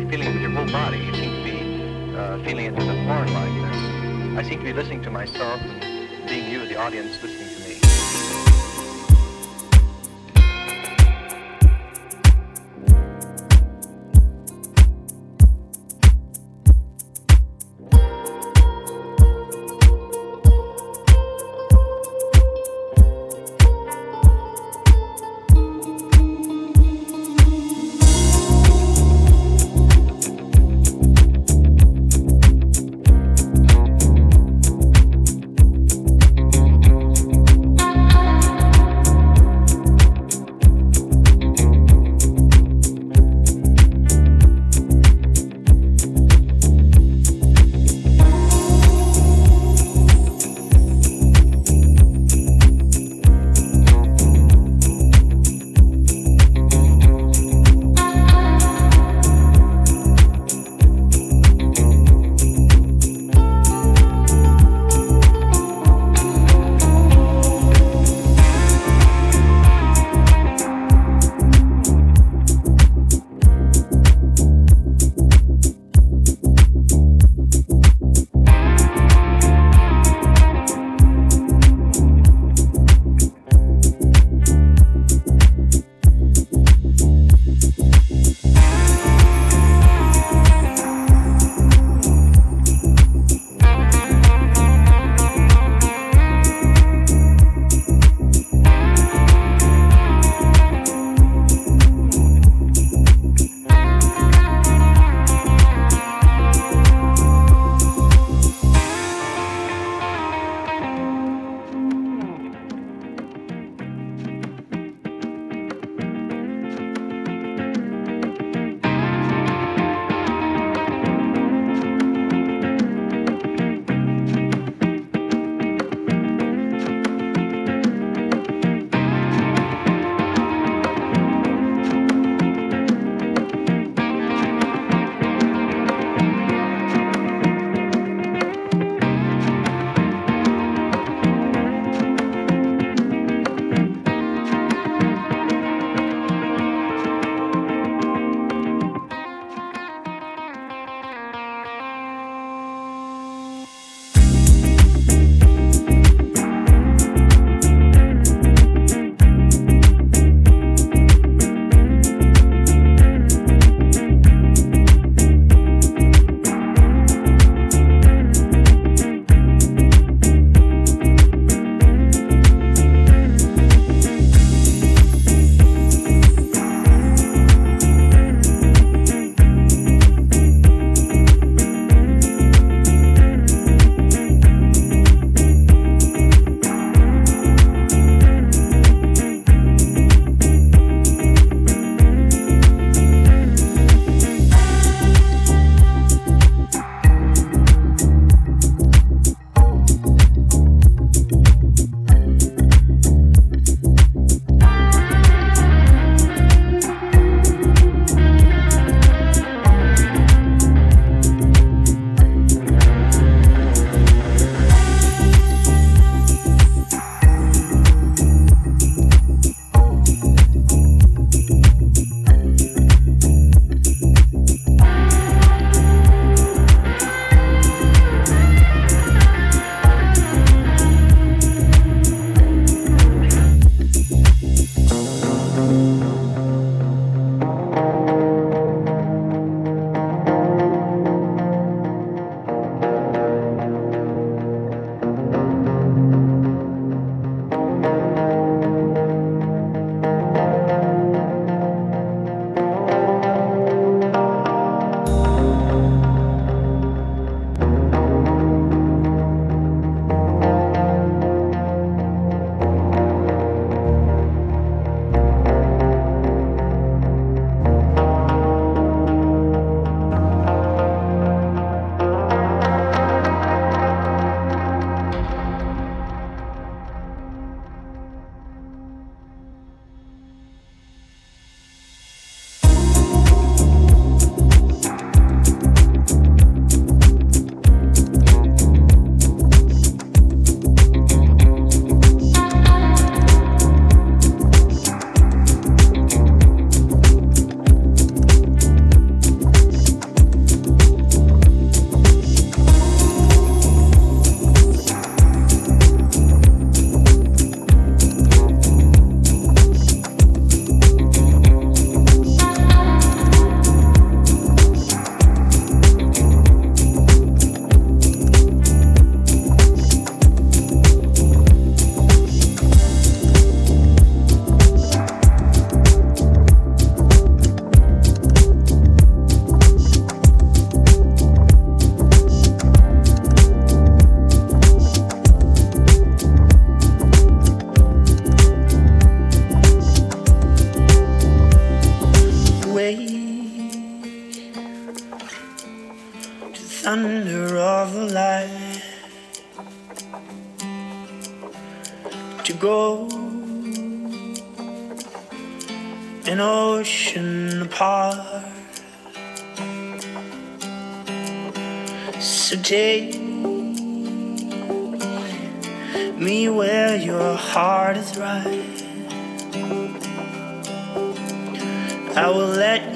be feeling it with your whole body. You seem to be uh, feeling it with a horn-like thing. I seem to be listening to myself and being you, the audience, listening to me.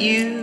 You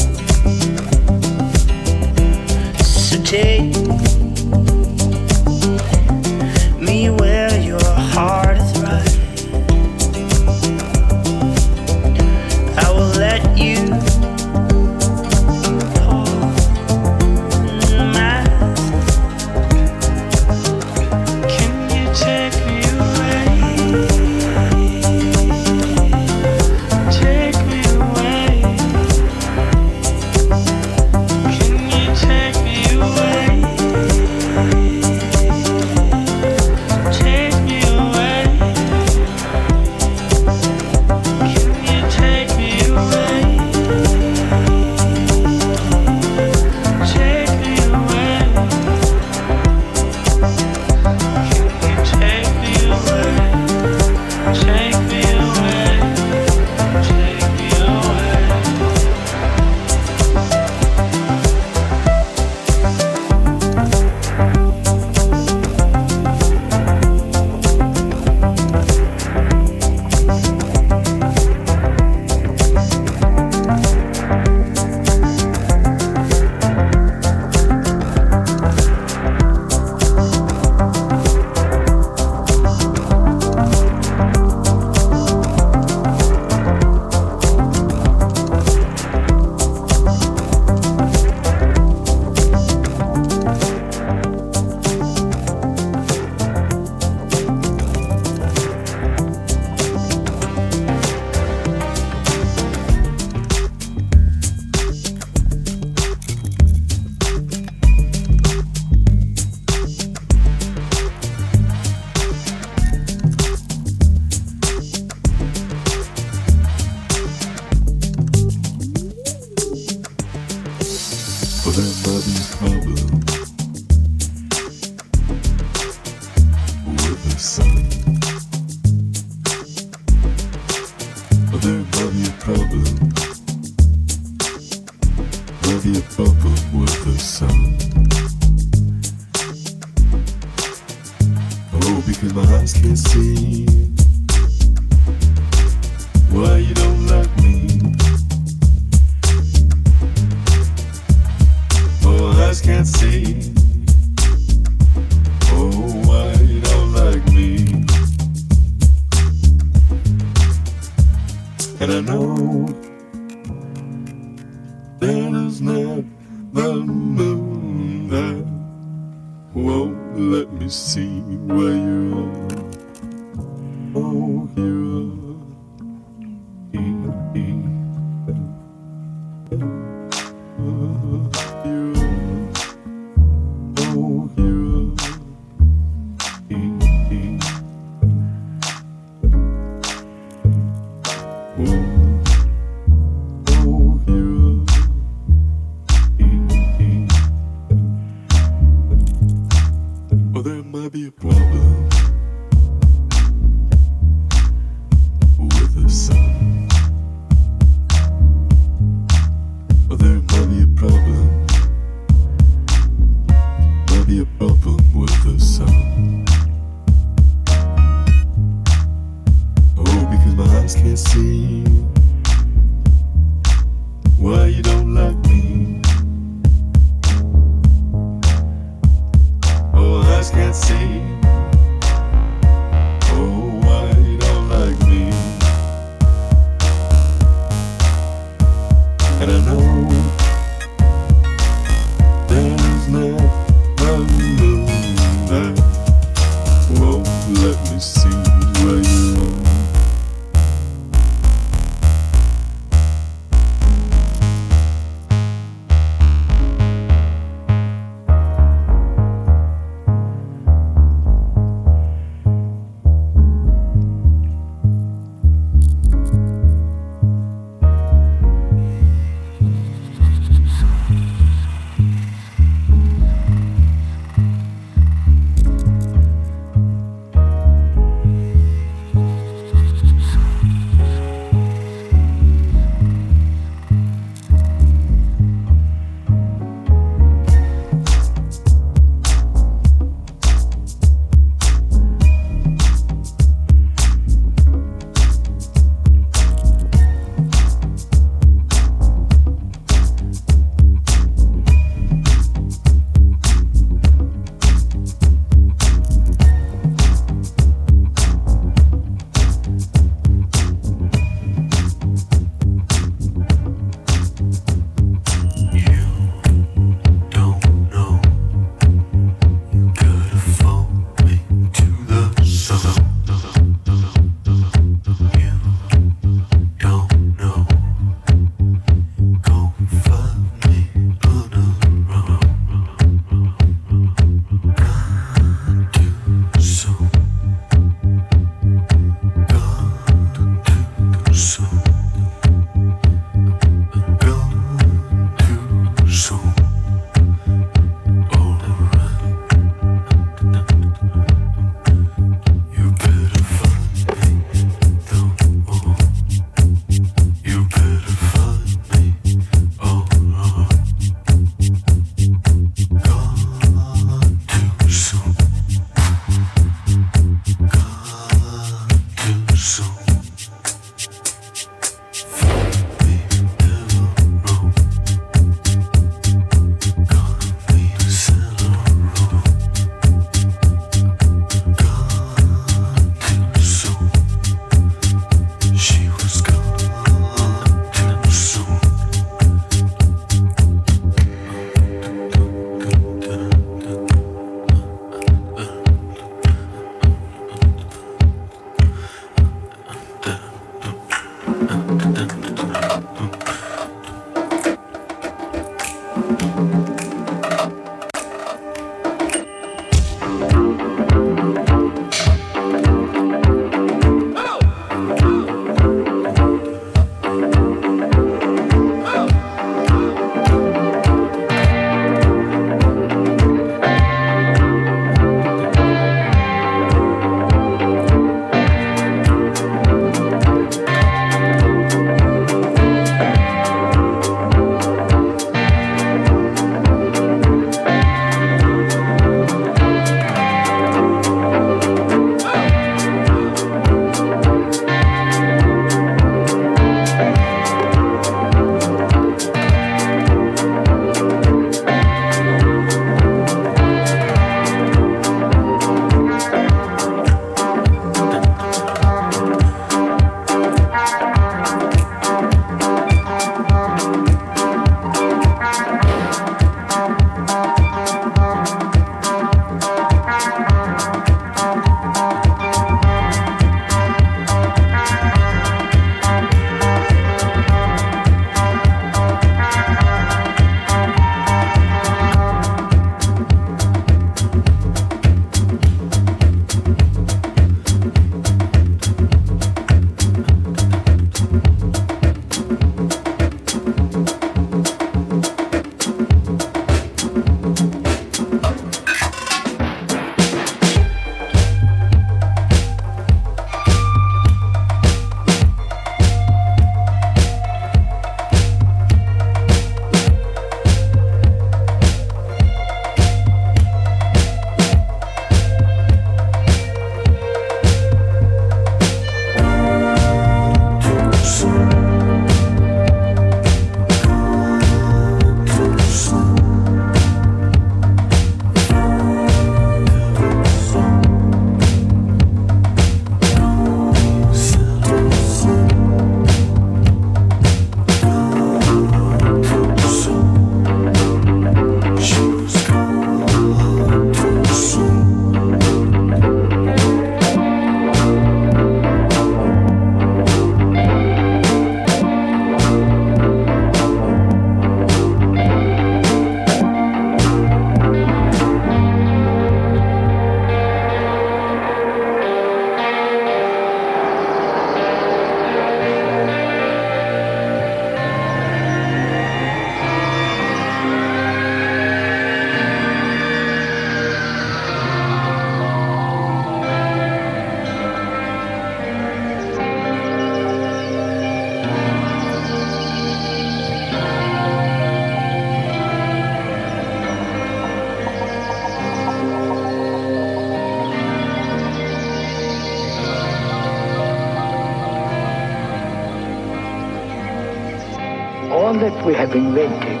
we have invented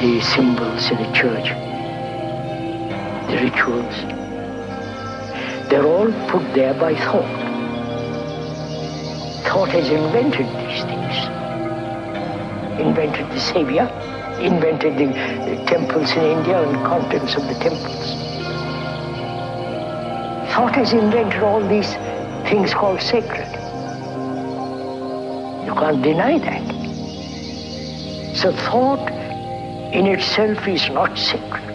the symbols in the church, the rituals, they're all put there by thought. Thought has invented these things. Invented the Savior, invented the, the temples in India and contents of the temples. Thought has invented all these things called sacred. You can't deny that. So thought in itself is not sacred.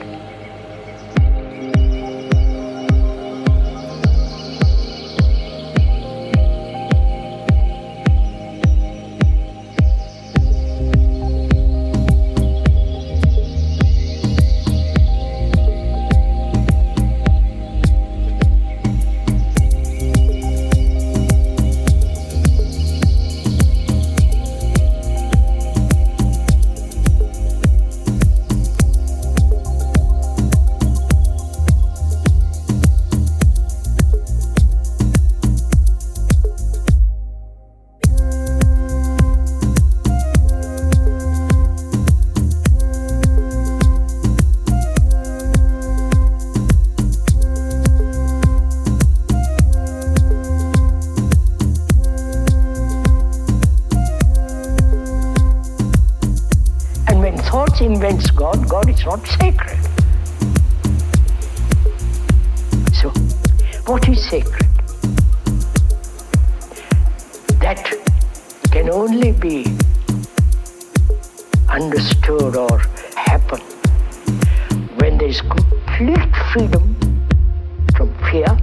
Not sacred. So, what is sacred? That can only be understood or happen when there is complete freedom from fear,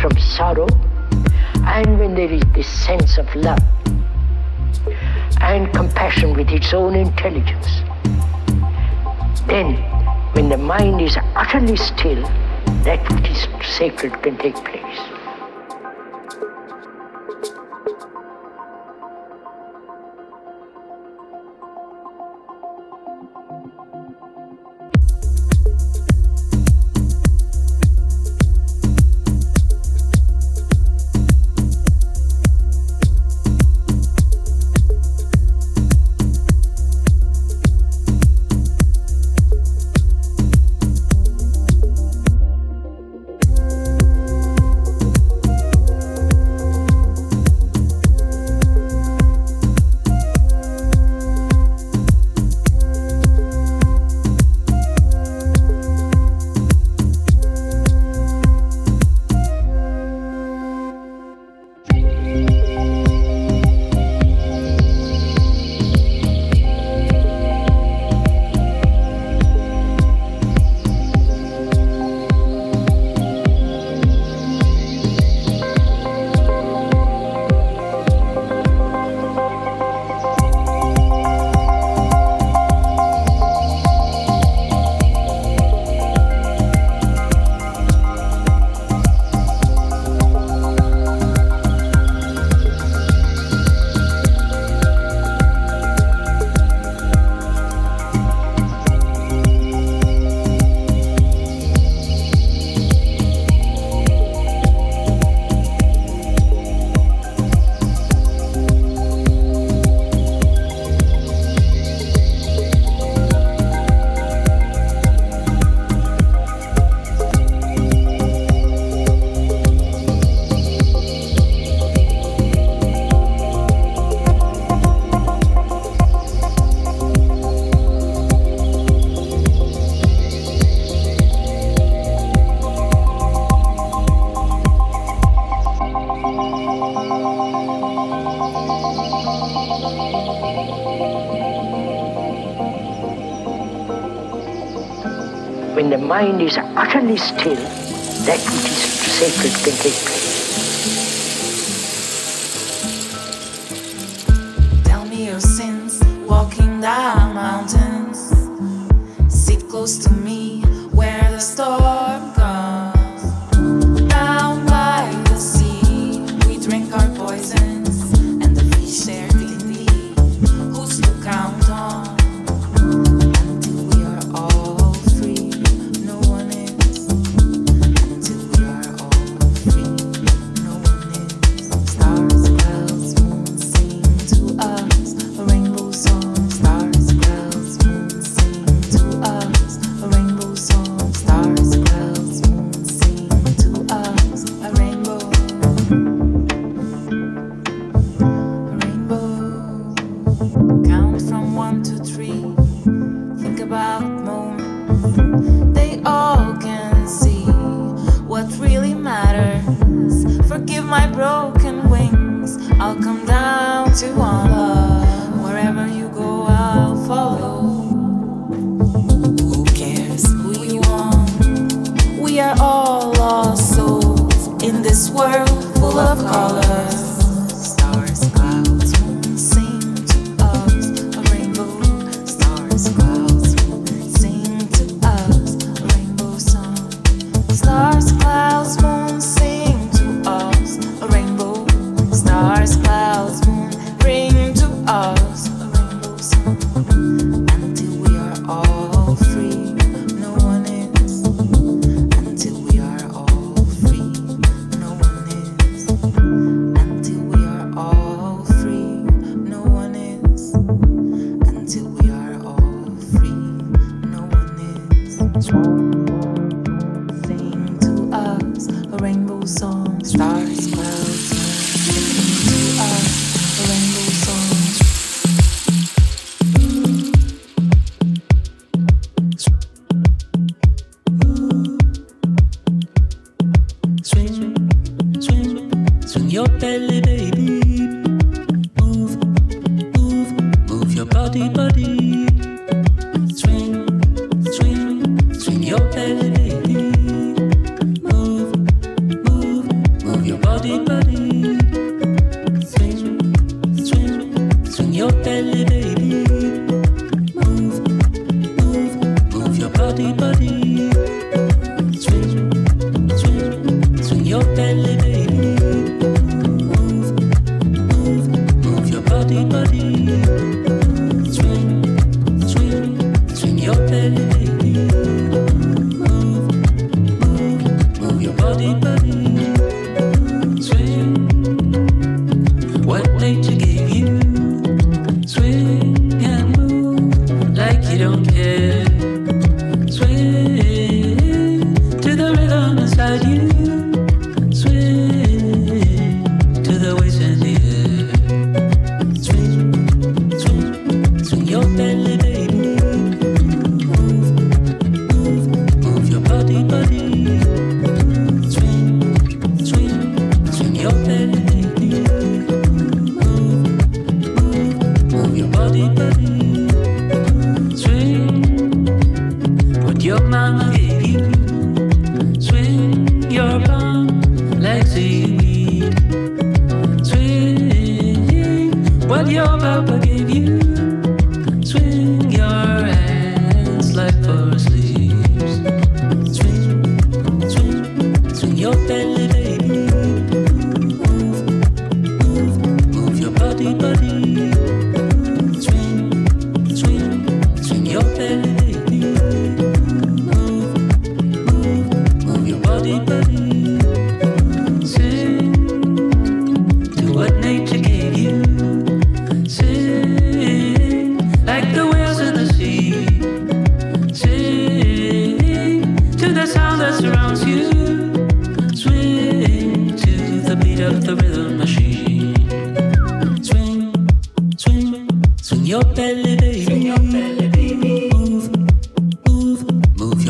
from sorrow, and when there is this sense of love and compassion with its own intelligence. Mind is utterly still, that which is sacred can take place. Mind is utterly still, that which is sacred can take place.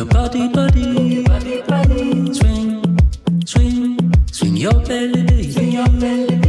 your body, body, body, body. Swing, swing, swing your belly, swing your belly.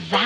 Delectable,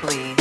Boy,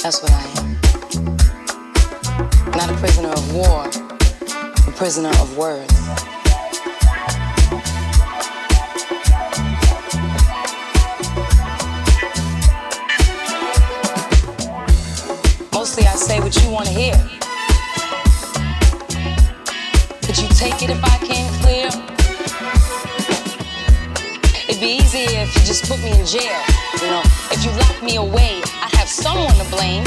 That's what I am. Not a prisoner of war, a prisoner of words. Mostly I say what you want to hear. Could you take it if I came clear? It'd be easier if you just put me in jail. You know, if you lock me away, Someone to blame.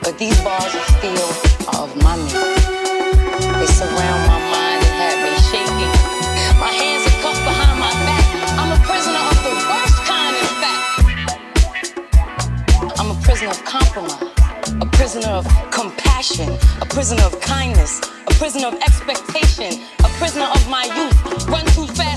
But these bars of steel are of my making. They surround my mind and have me shaking. My hands are cuffed behind my back. I'm a prisoner of the worst kind, in fact. I'm a prisoner of compromise, a prisoner of compassion, a prisoner of kindness, a prisoner of expectation, a prisoner of my youth. Run too fast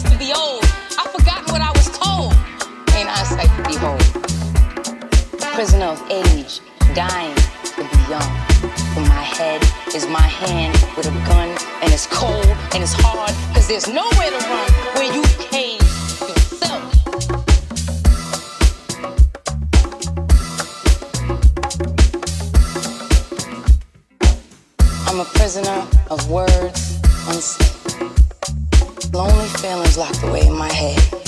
prisoner of age, dying to be young. For my head is my hand with a gun, and it's cold and it's hard, cause there's nowhere to run where you cage yourself. I'm a prisoner of words unsaid. Lonely feelings locked away in my head.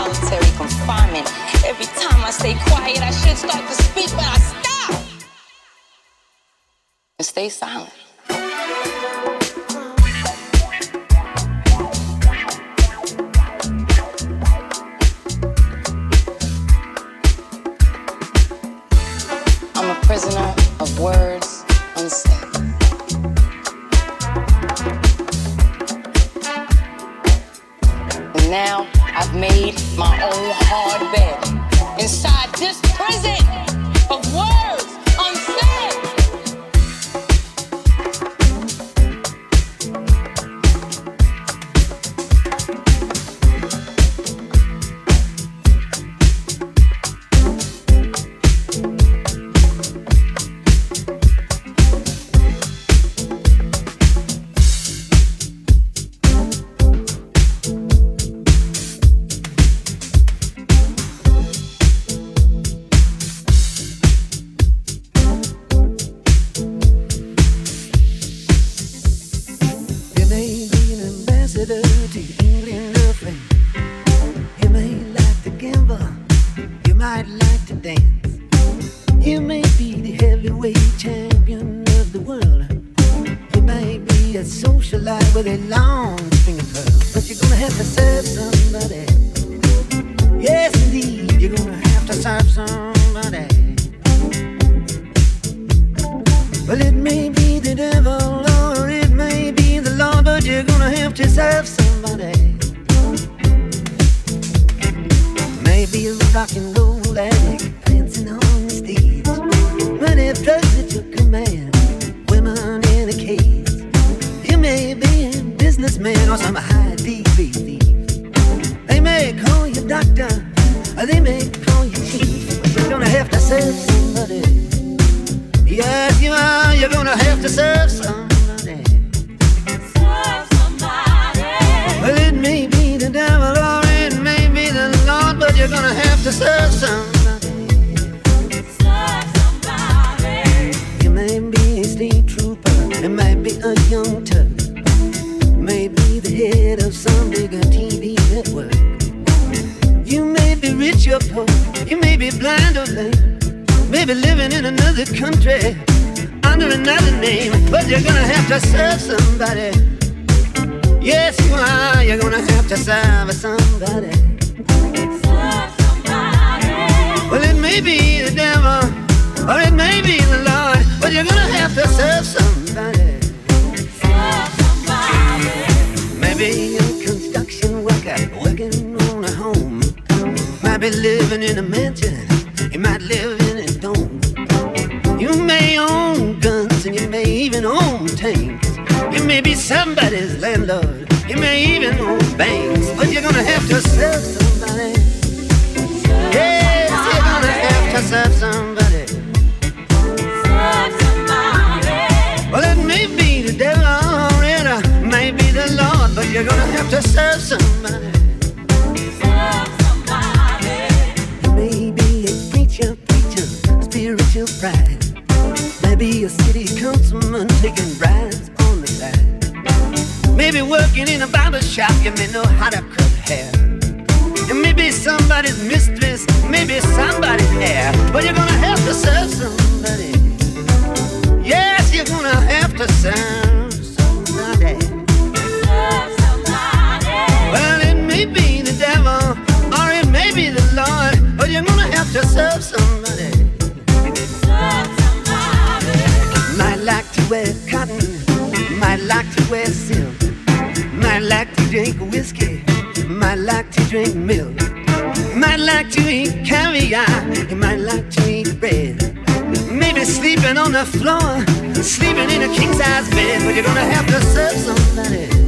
Solitary confinement. Every time I stay quiet, I should start to speak, but I stop and stay silent. I'm a prisoner of words I've made my own hard bed inside this prison of words some bigger TV network. You may be rich or poor, you may be blind or lame, maybe living in another country under another name, but you're gonna have to serve somebody. Yes, you are. You're gonna have to serve somebody. Serve somebody. Well, it may be the devil, or it may be the Lord, but you're gonna have to serve somebody. Serve somebody. Maybe Might be living in a mansion. You might live in a dome. You may own guns and you may even own tanks. You may be somebody's landlord. You may even own banks. But you're gonna have to serve somebody. Yes, you're gonna have to serve somebody. Serve somebody. Well, it may be the devil or it may be the Lord, but you're gonna have to serve somebody. Spiritual pride. Maybe a city councilman taking bribes on the side. Maybe working in a barber shop, you may know how to cut hair. And maybe somebody's mistress, maybe somebody's heir. But you're gonna have to serve somebody. Yes, you're gonna have to serve somebody. Serve somebody. Well, it may be the devil, or it may be the Lord, but you're gonna have to serve somebody. Wear cotton, might like to wear silk, might like to drink whiskey, might like to drink milk, might like to eat caviar, you might like to eat bread. Maybe sleeping on the floor, sleeping in a king size bed, but you're gonna have to serve somebody.